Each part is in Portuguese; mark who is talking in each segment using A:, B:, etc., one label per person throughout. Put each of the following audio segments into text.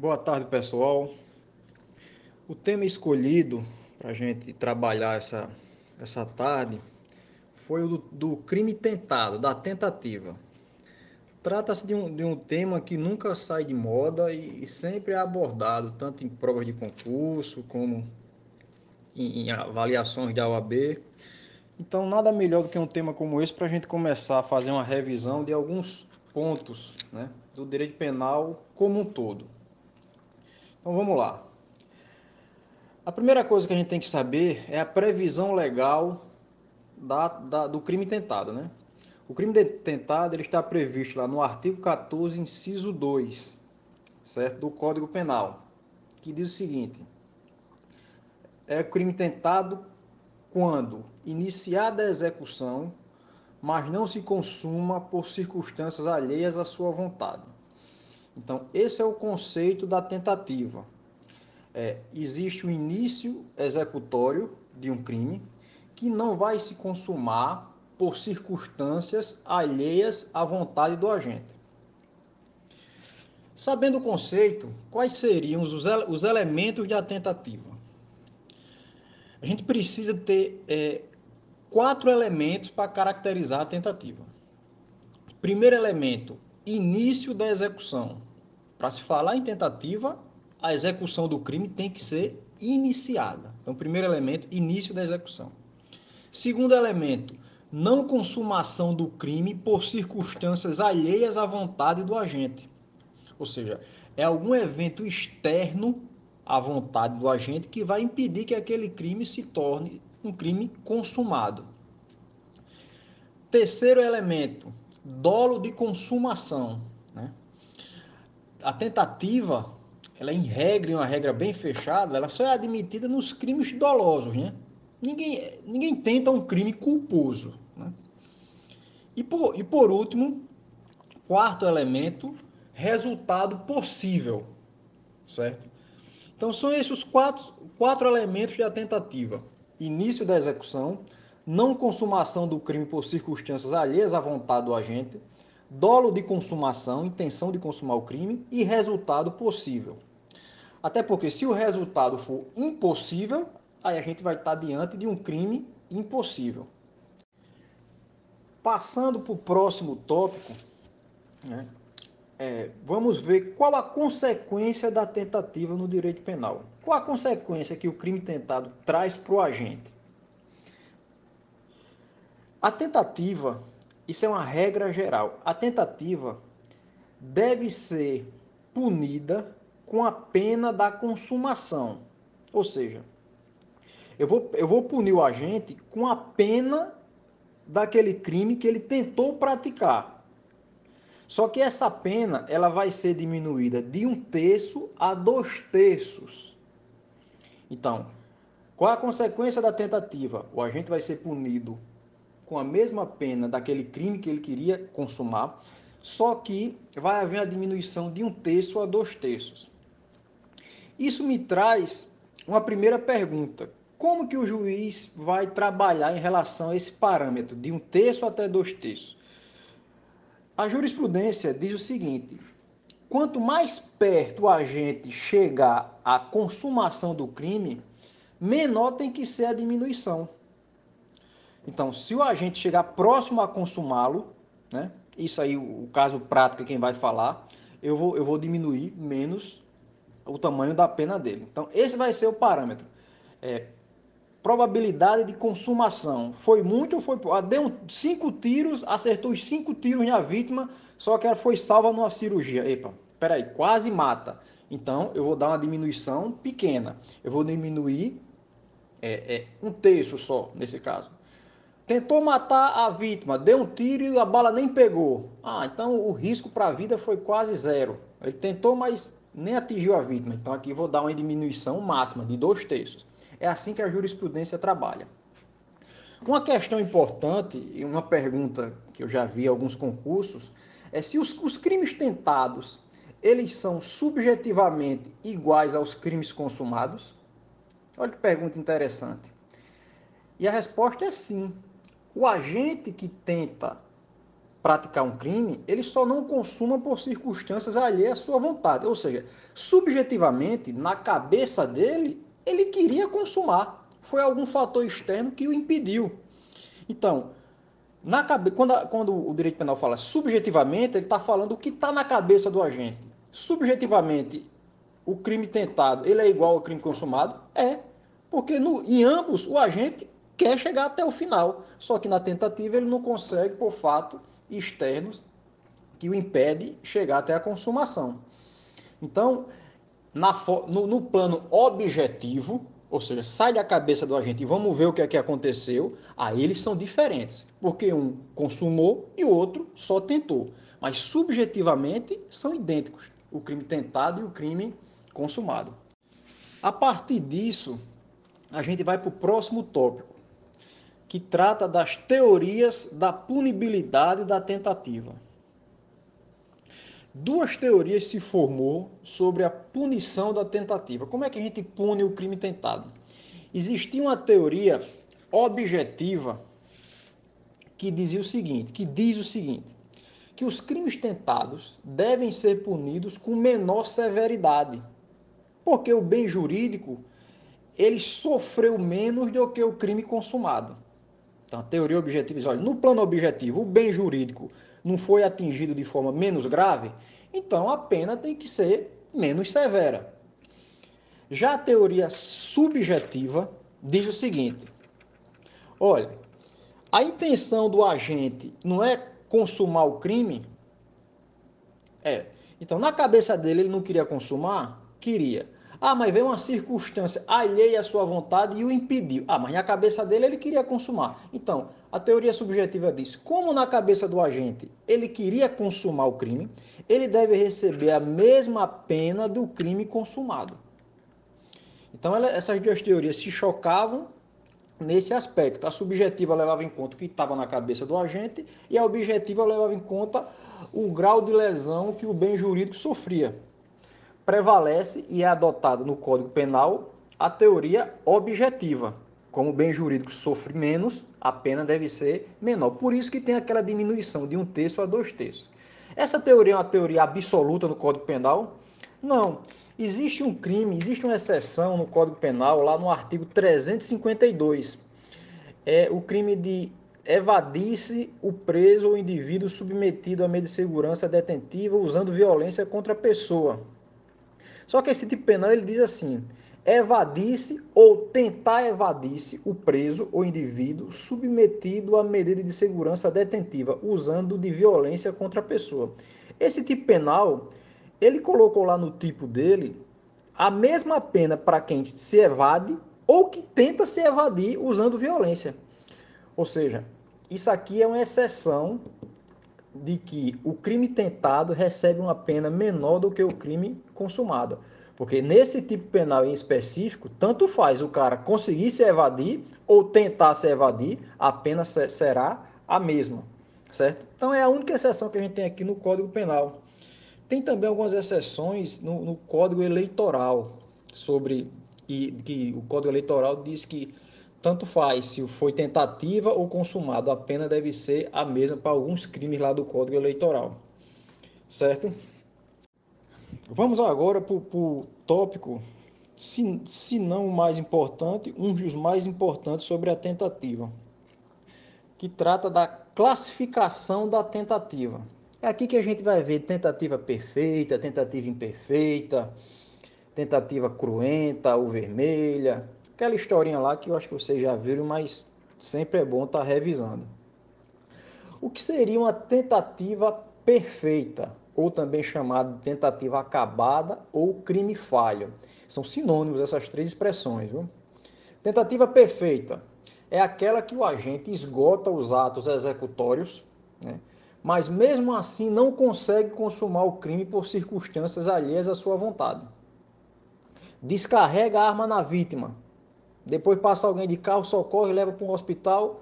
A: Boa tarde, pessoal. O tema escolhido para a gente trabalhar essa, essa tarde foi o do, do crime tentado, da tentativa. Trata-se de um, de um tema que nunca sai de moda e, e sempre é abordado, tanto em provas de concurso como em, em avaliações de OAB. Então, nada melhor do que um tema como esse para a gente começar a fazer uma revisão de alguns pontos né, do direito penal como um todo. Então, vamos lá. A primeira coisa que a gente tem que saber é a previsão legal da, da, do crime tentado. Né? O crime tentado ele está previsto lá no artigo 14, inciso 2, certo? do Código Penal, que diz o seguinte: é crime tentado quando iniciada a execução, mas não se consuma por circunstâncias alheias à sua vontade. Então, esse é o conceito da tentativa. É, existe o início executório de um crime que não vai se consumar por circunstâncias alheias à vontade do agente. Sabendo o conceito, quais seriam os, os elementos da tentativa? A gente precisa ter é, quatro elementos para caracterizar a tentativa. Primeiro elemento, início da execução. Para se falar em tentativa, a execução do crime tem que ser iniciada. Então, primeiro elemento, início da execução. Segundo elemento, não consumação do crime por circunstâncias alheias à vontade do agente. Ou seja, é algum evento externo à vontade do agente que vai impedir que aquele crime se torne um crime consumado. Terceiro elemento, dolo de consumação. A tentativa, ela em regra, uma regra bem fechada, ela só é admitida nos crimes dolosos. Né? Ninguém, ninguém tenta um crime culposo. Né? E, por, e por último, quarto elemento, resultado possível. Certo? Então são esses os quatro, quatro elementos da tentativa início da execução, não consumação do crime por circunstâncias alheias à vontade do agente, dolo de consumação, intenção de consumar o crime e resultado possível. Até porque se o resultado for impossível, aí a gente vai estar diante de um crime impossível. Passando para o próximo tópico, né, é, vamos ver qual a consequência da tentativa no direito penal. Qual a consequência que o crime tentado traz para o agente? A tentativa, isso é uma regra geral, a tentativa deve ser punida com a pena da consumação. Ou seja, eu vou, eu vou punir o agente com a pena daquele crime que ele tentou praticar. Só que essa pena ela vai ser diminuída de um terço a dois terços. Então, qual a consequência da tentativa? O agente vai ser punido com a mesma pena daquele crime que ele queria consumar, só que vai haver a diminuição de um terço a dois terços. Isso me traz uma primeira pergunta. Como que o juiz vai trabalhar em relação a esse parâmetro de um terço até dois terços? A jurisprudência diz o seguinte: quanto mais perto o agente chegar à consumação do crime, menor tem que ser a diminuição. Então, se o agente chegar próximo a consumá-lo, né, isso aí, o caso prático, quem vai falar, eu vou, eu vou diminuir menos o tamanho da pena dele. Então, esse vai ser o parâmetro. É, probabilidade de consumação. Foi muito ou foi pouco? Ah, deu cinco tiros, acertou os cinco tiros na vítima, só que ela foi salva numa cirurgia. Epa, peraí, quase mata. Então, eu vou dar uma diminuição pequena. Eu vou diminuir é, é, um terço só, nesse caso. Tentou matar a vítima, deu um tiro e a bala nem pegou. Ah, então o risco para a vida foi quase zero. Ele tentou, mas nem atingiu a vítima. Então aqui vou dar uma diminuição máxima de dois terços. É assim que a jurisprudência trabalha. Uma questão importante e uma pergunta que eu já vi em alguns concursos é se os, os crimes tentados eles são subjetivamente iguais aos crimes consumados. Olha que pergunta interessante. E a resposta é sim. O agente que tenta praticar um crime, ele só não consuma por circunstâncias alheias à sua vontade. Ou seja, subjetivamente, na cabeça dele, ele queria consumar. Foi algum fator externo que o impediu. Então, na cabe... quando, a... quando o direito penal fala subjetivamente, ele está falando o que está na cabeça do agente. Subjetivamente, o crime tentado ele é igual ao crime consumado? É. Porque no... em ambos o agente quer chegar até o final. Só que na tentativa ele não consegue por fato externos que o impede chegar até a consumação. Então, na, no, no, plano objetivo, ou seja, sai da cabeça do agente e vamos ver o que é que aconteceu, aí eles são diferentes, porque um consumou e o outro só tentou. Mas subjetivamente são idênticos, o crime tentado e o crime consumado. A partir disso, a gente vai para o próximo tópico, que trata das teorias da punibilidade da tentativa. Duas teorias se formou sobre a punição da tentativa. Como é que a gente pune o crime tentado? Existia uma teoria objetiva que dizia o seguinte, que diz o seguinte, que os crimes tentados devem ser punidos com menor severidade, porque o bem jurídico ele sofreu menos do que o crime consumado. Então, a teoria objetiva diz, olha, no plano objetivo, o bem jurídico não foi atingido de forma menos grave, então a pena tem que ser menos severa. Já a teoria subjetiva diz o seguinte: olha, a intenção do agente não é consumar o crime? É. Então, na cabeça dele, ele não queria consumar? Queria. Ah, mas veio uma circunstância alheia à sua vontade e o impediu. Ah, mas na cabeça dele ele queria consumar. Então, a teoria subjetiva diz: como na cabeça do agente ele queria consumar o crime, ele deve receber a mesma pena do crime consumado. Então, ela, essas duas teorias se chocavam nesse aspecto. A subjetiva levava em conta o que estava na cabeça do agente e a objetiva levava em conta o grau de lesão que o bem jurídico sofria prevalece e é adotada no Código Penal a teoria objetiva. Como o bem jurídico sofre menos, a pena deve ser menor. Por isso que tem aquela diminuição de um terço a dois terços. Essa teoria é uma teoria absoluta no Código Penal? Não. Existe um crime, existe uma exceção no Código Penal, lá no artigo 352. É o crime de evadir-se o preso ou indivíduo submetido a meio de segurança detentiva usando violência contra a pessoa. Só que esse tipo penal ele diz assim: evadir-se ou tentar evadir-se o preso ou indivíduo submetido a medida de segurança detentiva, usando de violência contra a pessoa. Esse tipo penal, ele colocou lá no tipo dele a mesma pena para quem se evade ou que tenta se evadir usando violência. Ou seja, isso aqui é uma exceção de que o crime tentado recebe uma pena menor do que o crime consumado. Porque nesse tipo penal em específico, tanto faz o cara conseguir se evadir ou tentar se evadir, a pena será a mesma, certo? Então é a única exceção que a gente tem aqui no Código Penal. Tem também algumas exceções no, no Código Eleitoral sobre e que o Código Eleitoral diz que tanto faz se foi tentativa ou consumado, a pena deve ser a mesma para alguns crimes lá do Código Eleitoral. Certo? Vamos agora para o tópico, se, se não o mais importante, um dos mais importantes sobre a tentativa, que trata da classificação da tentativa. É aqui que a gente vai ver tentativa perfeita, tentativa imperfeita, tentativa cruenta ou vermelha, Aquela historinha lá que eu acho que vocês já viram, mas sempre é bom estar tá revisando. O que seria uma tentativa perfeita, ou também chamada de tentativa acabada ou crime falho? São sinônimos essas três expressões. Viu? Tentativa perfeita é aquela que o agente esgota os atos executórios, né? mas mesmo assim não consegue consumar o crime por circunstâncias alheias à sua vontade. Descarrega a arma na vítima, depois passa alguém de carro, socorre, leva para um hospital.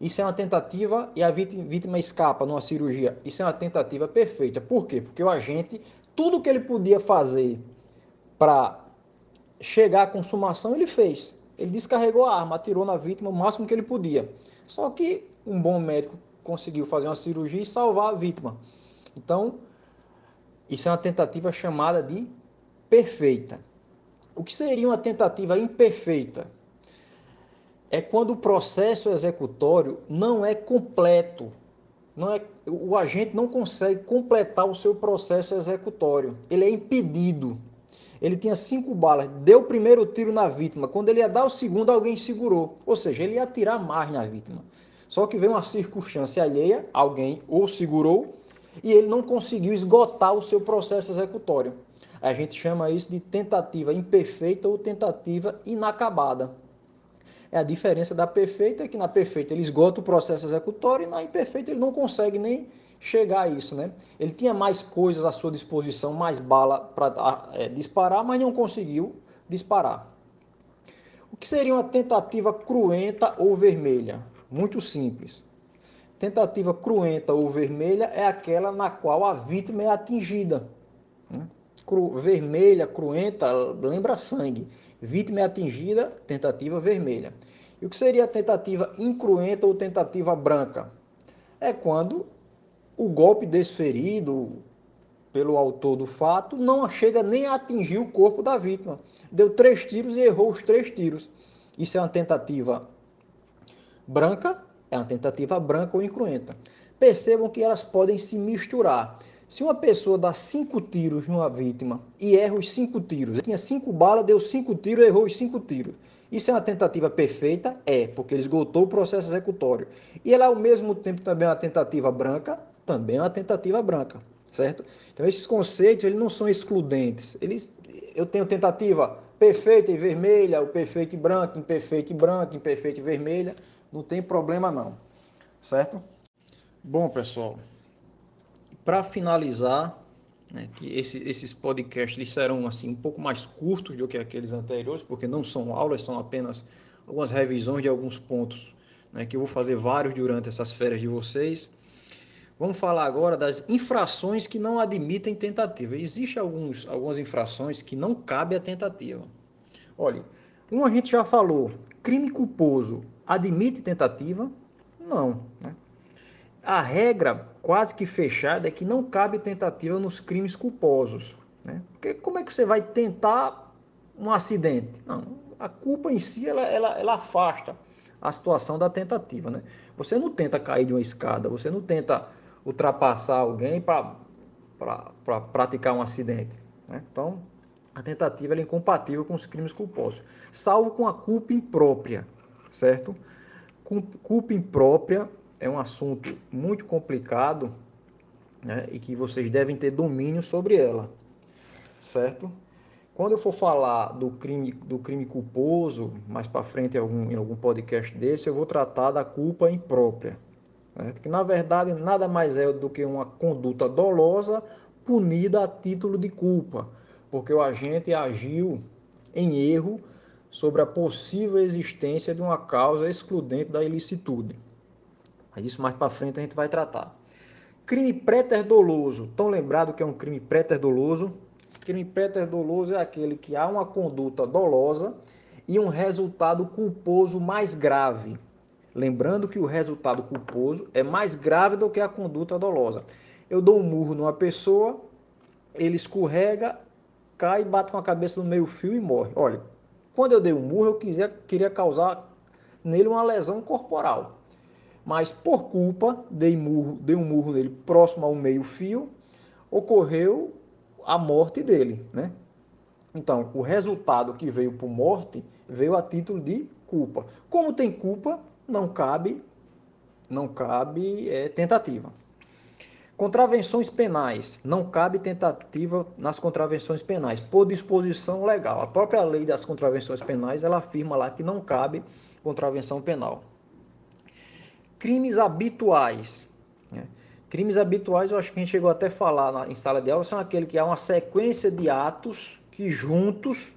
A: Isso é uma tentativa e a vítima escapa numa cirurgia. Isso é uma tentativa perfeita. Por quê? Porque o agente, tudo que ele podia fazer para chegar à consumação, ele fez. Ele descarregou a arma, atirou na vítima o máximo que ele podia. Só que um bom médico conseguiu fazer uma cirurgia e salvar a vítima. Então, isso é uma tentativa chamada de perfeita. O que seria uma tentativa imperfeita? É quando o processo executório não é completo. Não é, o agente não consegue completar o seu processo executório. Ele é impedido. Ele tinha cinco balas, deu o primeiro tiro na vítima. Quando ele ia dar o segundo, alguém segurou. Ou seja, ele ia atirar mais na vítima. Só que veio uma circunstância alheia, alguém o segurou e ele não conseguiu esgotar o seu processo executório. A gente chama isso de tentativa imperfeita ou tentativa inacabada. É a diferença da perfeita, é que na perfeita ele esgota o processo executório e na imperfeita ele não consegue nem chegar a isso, né? Ele tinha mais coisas à sua disposição, mais bala para é, disparar, mas não conseguiu disparar. O que seria uma tentativa cruenta ou vermelha? Muito simples. Tentativa cruenta ou vermelha é aquela na qual a vítima é atingida. Né? Cru, vermelha, cruenta, lembra sangue. Vítima é atingida, tentativa vermelha. E o que seria tentativa incruenta ou tentativa branca? É quando o golpe desferido pelo autor do fato não chega nem a atingir o corpo da vítima. Deu três tiros e errou os três tiros. Isso é uma tentativa branca é uma tentativa branca ou incruenta. Percebam que elas podem se misturar. Se uma pessoa dá cinco tiros numa vítima e erra os cinco tiros, ele tinha cinco balas, deu cinco tiros, errou os cinco tiros. Isso é uma tentativa perfeita? É, porque ele esgotou o processo executório. E ela, ao mesmo tempo, também é uma tentativa branca? Também é uma tentativa branca, certo? Então, esses conceitos, eles não são excludentes. Eles, eu tenho tentativa perfeita e vermelha, o perfeito e branco, imperfeito e branco, imperfeito e vermelha não tem problema não, certo? Bom, pessoal, para finalizar, né, que esse, esses podcasts serão assim um pouco mais curtos do que aqueles anteriores, porque não são aulas, são apenas algumas revisões de alguns pontos, né, que eu vou fazer vários durante essas férias de vocês. Vamos falar agora das infrações que não admitem tentativa. Existem alguns, algumas infrações que não cabe a tentativa. Olha, um a gente já falou, crime culposo admite tentativa? Não. Né? A regra quase que fechada é que não cabe tentativa nos crimes culposos. Né? Porque como é que você vai tentar um acidente? Não, a culpa em si ela, ela, ela afasta a situação da tentativa. Né? Você não tenta cair de uma escada, você não tenta ultrapassar alguém para pra praticar um acidente. Né? Então, a tentativa é incompatível com os crimes culposos, salvo com a culpa imprópria, certo? Culpa imprópria é um assunto muito complicado né, e que vocês devem ter domínio sobre ela, certo? Quando eu for falar do crime, do crime culposo, mais para frente em algum, em algum podcast desse, eu vou tratar da culpa imprópria. Certo? Que na verdade nada mais é do que uma conduta dolosa punida a título de culpa porque o agente agiu em erro sobre a possível existência de uma causa excludente da ilicitude. Mas isso mais para frente a gente vai tratar. Crime préter-doloso. Tão lembrado que é um crime préter-doloso? Crime préter-doloso é aquele que há uma conduta dolosa e um resultado culposo mais grave. Lembrando que o resultado culposo é mais grave do que a conduta dolosa. Eu dou um murro numa pessoa, ele escorrega, cai, bate com a cabeça no meio fio e morre. Olha, quando eu dei um murro, eu quiser, queria causar nele uma lesão corporal. Mas por culpa, dei, murro, dei um murro nele próximo ao meio fio, ocorreu a morte dele, né? Então, o resultado que veio por morte veio a título de culpa. Como tem culpa, não cabe, não cabe é, tentativa. Contravenções penais. Não cabe tentativa nas contravenções penais, por disposição legal. A própria lei das contravenções penais, ela afirma lá que não cabe contravenção penal. Crimes habituais. Né? Crimes habituais, eu acho que a gente chegou até a falar na, em sala de aula, são aqueles que há uma sequência de atos que juntos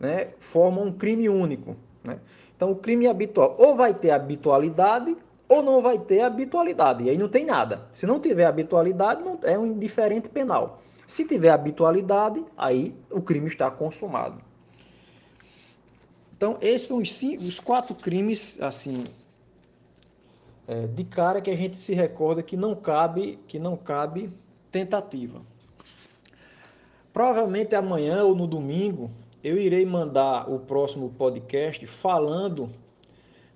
A: né, formam um crime único. Né? Então, o crime habitual ou vai ter habitualidade ou não vai ter habitualidade. E aí não tem nada. Se não tiver habitualidade, não, é um indiferente penal. Se tiver habitualidade, aí o crime está consumado. Então, esses são os, cinco, os quatro crimes, assim, é, de cara que a gente se recorda que não cabe, que não cabe tentativa. Provavelmente amanhã ou no domingo eu irei mandar o próximo podcast falando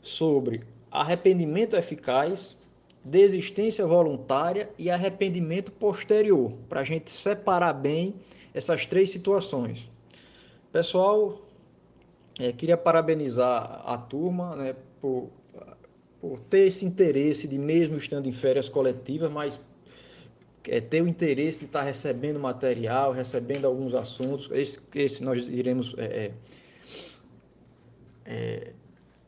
A: sobre arrependimento eficaz, desistência voluntária e arrependimento posterior, para a gente separar bem essas três situações. Pessoal, é, queria parabenizar a turma né, por, por ter esse interesse de, mesmo estando em férias coletivas, mas é, ter o interesse de estar recebendo material, recebendo alguns assuntos. Esse, esse nós iremos é, é, é,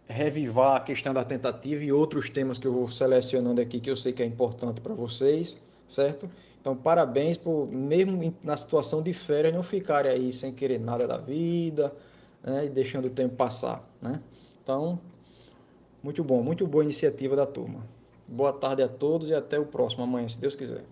A: revivar a questão da tentativa e outros temas que eu vou selecionando aqui que eu sei que é importante para vocês, certo? Então, parabéns por, mesmo na situação de férias, não ficarem aí sem querer nada da vida né, e deixando o tempo passar. Né? Então, muito bom, muito boa iniciativa da turma. Boa tarde a todos e até o próximo amanhã, se Deus quiser.